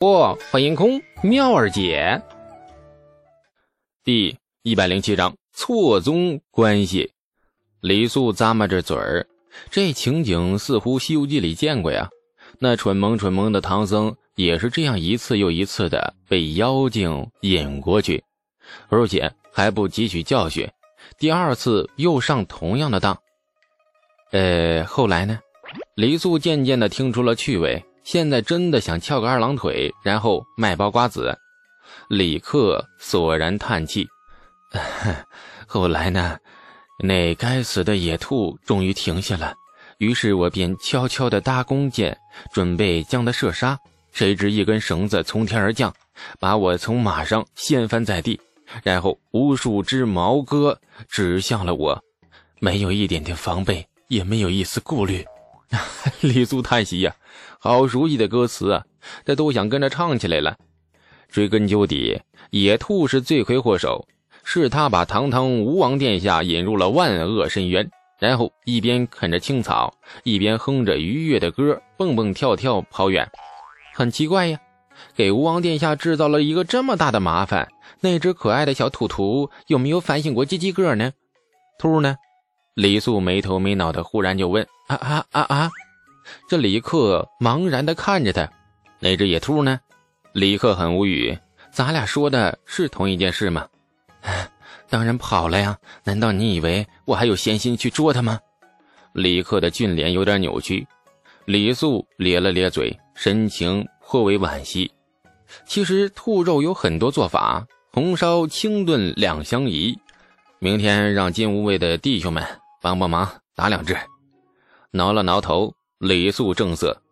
不，欢迎空妙儿姐。第一百零七章错综关系。李素咂摸着嘴儿，这情景似乎《西游记》里见过呀。那蠢萌蠢萌的唐僧也是这样一次又一次的被妖精引过去，而且还不汲取教训，第二次又上同样的当。呃，后来呢？李素渐渐的听出了趣味。现在真的想翘个二郎腿，然后卖包瓜子。李克索然叹气。后来呢，那该死的野兔终于停下了，于是我便悄悄地搭弓箭，准备将它射杀。谁知一根绳子从天而降，把我从马上掀翻在地，然后无数只毛戈指向了我，没有一点点防备，也没有一丝顾虑。李素叹息呀。好熟悉的歌词啊，这都想跟着唱起来了。追根究底，野兔是罪魁祸首，是他把堂堂吴王殿下引入了万恶深渊，然后一边啃着青草，一边哼着愉悦的歌，蹦蹦跳跳跑远。很奇怪呀，给吴王殿下制造了一个这么大的麻烦，那只可爱的小兔兔有没有反省过叽叽个呢？兔呢？李素没头没脑的，忽然就问：啊啊啊啊！这李克茫然地看着他，那只野兔呢？李克很无语。咱俩说的是同一件事吗？当然跑了呀！难道你以为我还有闲心去捉它吗？李克的俊脸有点扭曲。李素咧了咧嘴，神情颇为惋惜。其实兔肉有很多做法，红烧、清炖两相宜。明天让金无畏的弟兄们帮帮忙，打两只。挠了挠头。李素正色，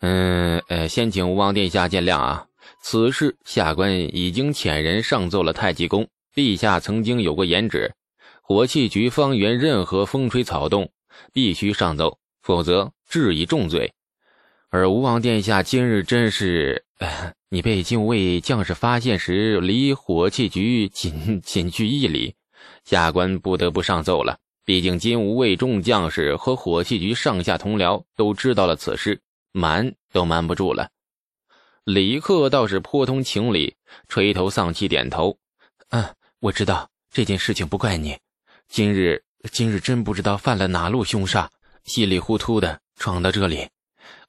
嗯，呃，先请吴王殿下见谅啊。此事下官已经遣人上奏了太极宫，陛下曾经有过言旨，火器局方圆任何风吹草动，必须上奏，否则治以重罪。而吴王殿下今日真是，你被禁卫将士发现时，离火器局仅仅距一里，下官不得不上奏了。毕竟金吾卫众将士和火器局上下同僚都知道了此事，瞒都瞒不住了。李克倒是颇通情理，垂头丧气点头：“嗯，我知道这件事情不怪你。今日今日真不知道犯了哪路凶煞，稀里糊涂的闯到这里。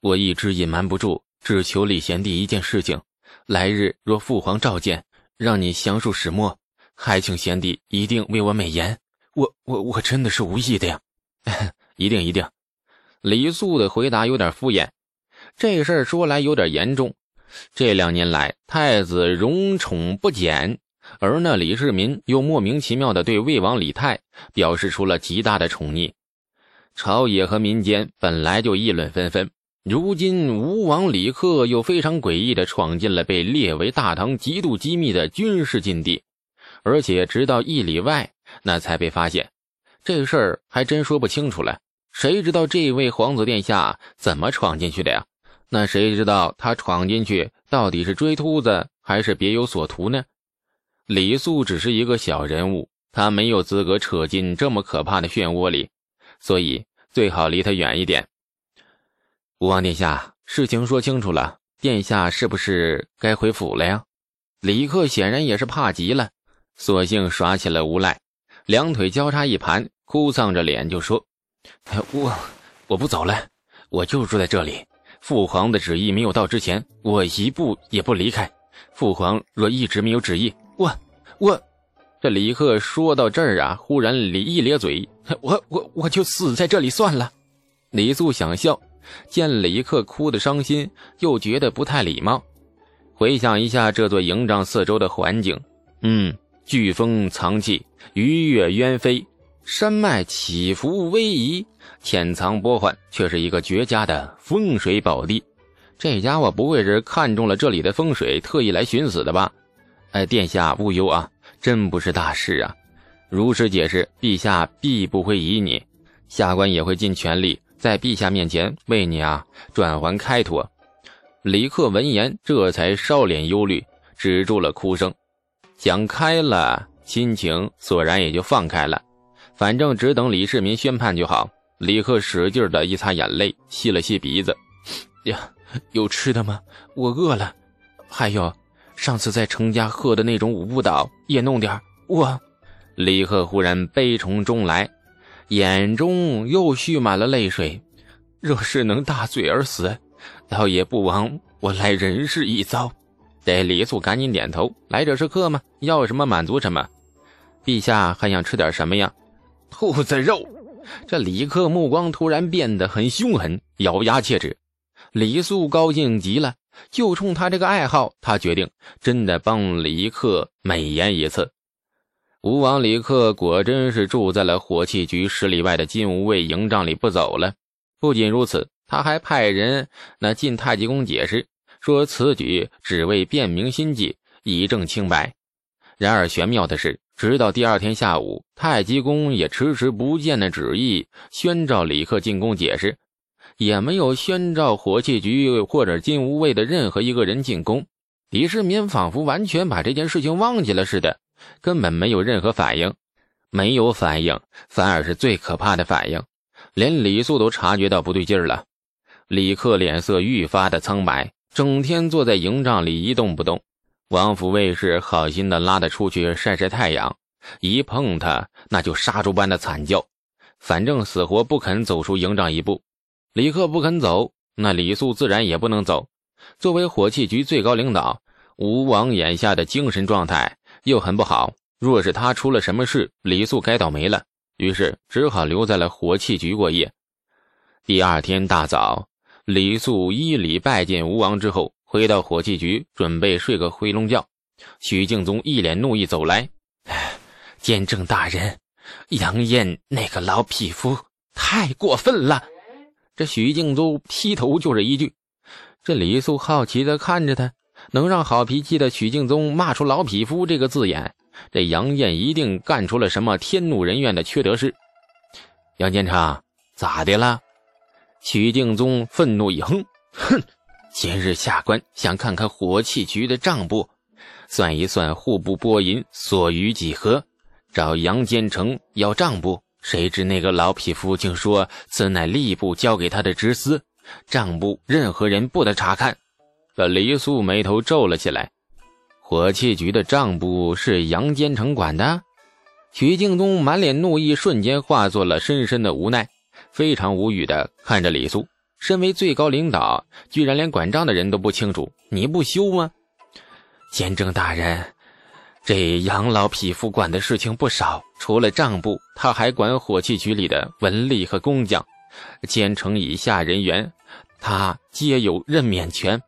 我一直隐瞒不住，只求李贤弟一件事情：来日若父皇召见，让你详述始末，还请贤弟一定为我美言。”我我我真的是无意的呀，一定一定。李素的回答有点敷衍。这事儿说来有点严重。这两年来，太子荣宠不减，而那李世民又莫名其妙的对魏王李泰表示出了极大的宠溺。朝野和民间本来就议论纷纷，如今吴王李克又非常诡异的闯进了被列为大唐极度机密的军事禁地，而且直到一里外。那才被发现，这事儿还真说不清楚了。谁知道这位皇子殿下怎么闯进去的呀？那谁知道他闯进去到底是追秃子还是别有所图呢？李素只是一个小人物，他没有资格扯进这么可怕的漩涡里，所以最好离他远一点。吴王殿下，事情说清楚了，殿下是不是该回府了呀？李克显然也是怕极了，索性耍起了无赖。两腿交叉一盘，哭丧着脸就说：“我我不走了，我就住在这里。父皇的旨意没有到之前，我一步也不离开。父皇若一直没有旨意，我我……”这李克说到这儿啊，忽然咧一咧嘴：“我我我就死在这里算了。”李素想笑，见李克哭得伤心，又觉得不太礼貌。回想一下这座营帐四周的环境，嗯。飓风藏气，鱼跃鸢飞，山脉起伏逶迤，潜藏波幻，却是一个绝佳的风水宝地。这家伙不会是看中了这里的风水，特意来寻死的吧？哎，殿下勿忧啊，真不是大事啊。如实解释，陛下必不会疑你，下官也会尽全力在陛下面前为你啊转还开脱。李克闻言，这才稍脸忧虑，止住了哭声。想开了，心情索然也就放开了。反正只等李世民宣判就好。李克使劲的一擦眼泪，吸了吸鼻子，呀，有吃的吗？我饿了。还有上次在程家喝的那种五步倒也弄点我。李贺忽然悲从中来，眼中又蓄满了泪水。若是能大醉而死，倒也不枉我来人世一遭。这李素赶紧点头，来者是客嘛，要什么满足什么。陛下还想吃点什么呀？兔子肉。这李克目光突然变得很凶狠，咬牙切齿。李素高兴极了，就冲他这个爱好，他决定真的帮李克美言一次。吴王李克果真是住在了火器局十里外的金吾卫营帐里不走了。不仅如此，他还派人那进太极宫解释，说此举只为辨明心迹，以证清白。然而玄妙的是。直到第二天下午，太极宫也迟迟不见的旨意宣召李克进宫解释，也没有宣召火器局或者金吾卫的任何一个人进宫。李世民仿佛完全把这件事情忘记了似的，根本没有任何反应。没有反应，反而是最可怕的反应。连李素都察觉到不对劲儿了。李克脸色愈发的苍白，整天坐在营帐里一动不动。王府卫士好心的拉他出去晒晒太阳，一碰他那就杀猪般的惨叫，反正死活不肯走出营帐一步。李克不肯走，那李素自然也不能走。作为火器局最高领导，吴王眼下的精神状态又很不好。若是他出了什么事，李素该倒霉了。于是只好留在了火器局过夜。第二天大早，李素依礼拜见吴王之后。回到火器局，准备睡个回笼觉。许敬宗一脸怒意走来：“监正大人，杨艳那个老匹夫太过分了！”这许敬宗劈头就是一句。这李素好奇的看着他，能让好脾气的许敬宗骂出“老匹夫”这个字眼，这杨艳一定干出了什么天怒人怨的缺德事。杨建昌咋的了？许敬宗愤怒一哼，哼。今日下官想看看火器局的账簿，算一算户部拨银所余几何。找杨坚成要账簿，谁知那个老匹夫竟说此乃吏部交给他的职司，账簿任何人不得查看。这黎素眉头皱了起来。火器局的账簿是杨坚成管的？许敬宗满脸怒意，瞬间化作了深深的无奈，非常无语的看着李苏。身为最高领导，居然连管账的人都不清楚，你不羞吗？监正大人，这杨老匹夫管的事情不少，除了账簿，他还管火器局里的文吏和工匠，监城以下人员，他皆有任免权。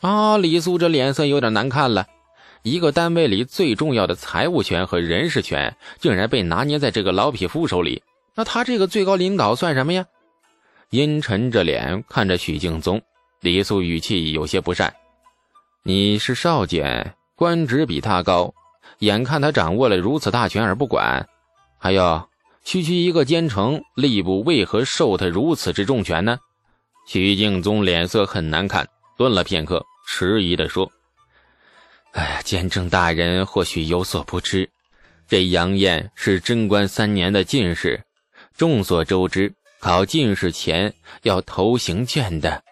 啊，李素这脸色有点难看了。一个单位里最重要的财务权和人事权，竟然被拿捏在这个老匹夫手里，那他这个最高领导算什么呀？阴沉着脸看着许敬宗，李素语气有些不善：“你是少监，官职比他高，眼看他掌握了如此大权而不管，还有区区一个奸臣，吏部为何受他如此之重权呢？”许敬宗脸色很难看，顿了片刻，迟疑地说：“哎呀，监正大人或许有所不知，这杨艳是贞观三年的进士，众所周知。”考进士前要投行卷的，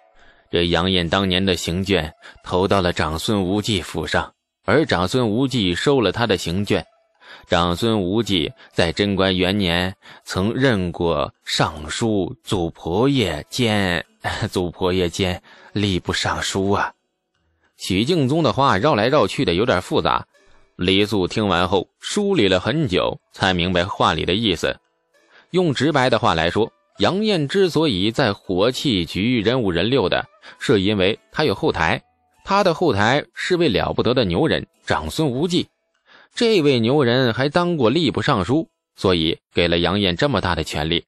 这杨艳当年的行卷投到了长孙无忌府上，而长孙无忌收了他的行卷。长孙无忌在贞观元年曾任过尚书、祖婆爷兼 祖婆爷兼吏部尚书啊。许敬宗的话绕来绕去的有点复杂，李素听完后梳理了很久，才明白话里的意思。用直白的话来说。杨艳之所以在火器局人五人六的，是因为他有后台，他的后台是位了不得的牛人长孙无忌。这位牛人还当过吏部尚书，所以给了杨艳这么大的权力。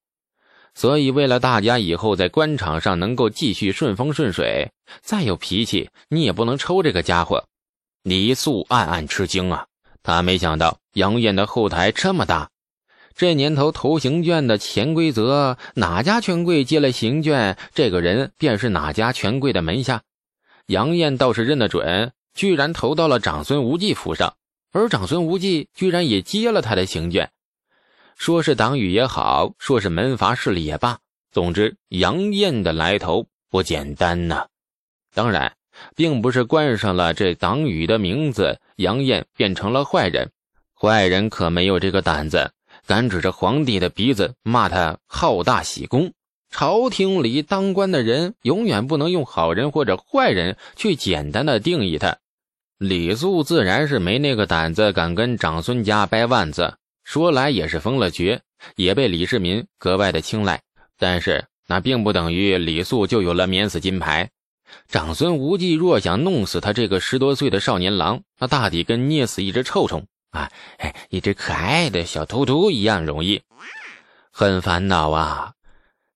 所以为了大家以后在官场上能够继续顺风顺水，再有脾气你也不能抽这个家伙。李素暗暗吃惊啊，他没想到杨艳的后台这么大。这年头投行卷的潜规则，哪家权贵接了行卷，这个人便是哪家权贵的门下。杨艳倒是认得准，居然投到了长孙无忌府上，而长孙无忌居然也接了他的行卷。说是党羽也好，说是门阀势力也罢，总之杨艳的来头不简单呐。当然，并不是冠上了这党羽的名字，杨艳变成了坏人。坏人可没有这个胆子，敢指着皇帝的鼻子骂他好大喜功。朝廷里当官的人永远不能用好人或者坏人去简单的定义他。李素自然是没那个胆子，敢跟长孙家掰腕子。说来也是封了爵，也被李世民格外的青睐。但是那并不等于李素就有了免死金牌。长孙无忌若想弄死他这个十多岁的少年郎，那大抵跟捏死一只臭虫啊，哎，一只可爱的小兔兔一样容易。很烦恼啊！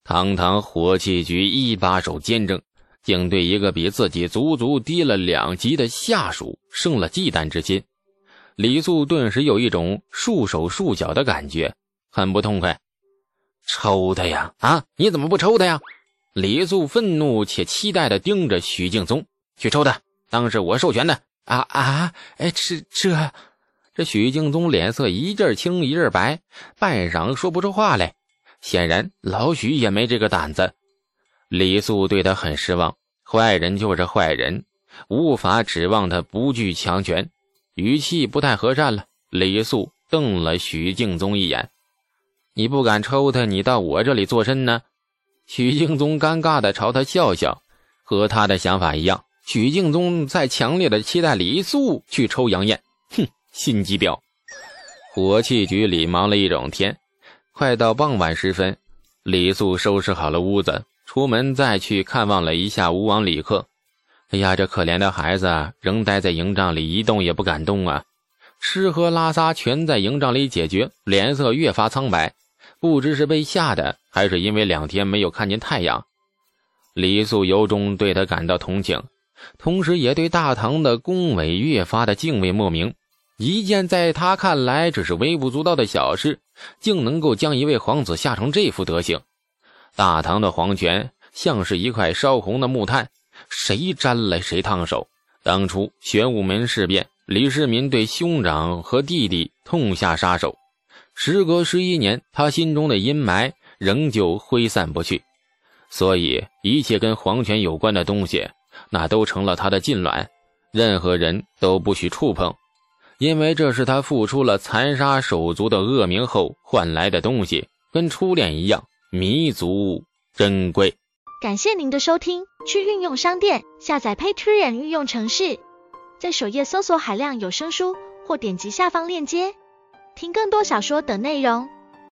堂堂火器局一把手监正，竟对一个比自己足足低了两级的下属生了忌惮之心。李素顿时有一种束手束脚的感觉，很不痛快。抽他呀！啊，你怎么不抽他呀？李素愤怒且期待的盯着许敬宗，去抽他，当是我授权的。啊啊！哎，这这……这许敬宗脸色一阵青一阵白，半晌说不出话来。显然，老许也没这个胆子。李素对他很失望，坏人就是坏人，无法指望他不惧强权。语气不太和善了。李素瞪了许敬宗一眼：“你不敢抽他，你到我这里做甚呢？”许敬宗尴尬的朝他笑笑，和他的想法一样。许敬宗在强烈的期待李素去抽杨艳，哼，心机婊。火器局里忙了一整天。快到傍晚时分，李素收拾好了屋子，出门再去看望了一下吴王李克。哎呀，这可怜的孩子仍待在营帐里，一动也不敢动啊！吃喝拉撒全在营帐里解决，脸色越发苍白，不知是被吓的，还是因为两天没有看见太阳。李素由衷对他感到同情，同时也对大唐的宫闱越发的敬畏莫名。一件在他看来只是微不足道的小事，竟能够将一位皇子吓成这副德行。大唐的皇权像是一块烧红的木炭，谁沾了谁烫手。当初玄武门事变，李世民对兄长和弟弟痛下杀手。时隔十一年，他心中的阴霾仍旧挥散不去，所以一切跟皇权有关的东西，那都成了他的禁卵，任何人都不许触碰。因为这是他付出了残杀手足的恶名后换来的东西，跟初恋一样弥足珍贵。感谢您的收听，去运用商店下载 Patreon 运用城市，在首页搜索海量有声书，或点击下方链接听更多小说等内容。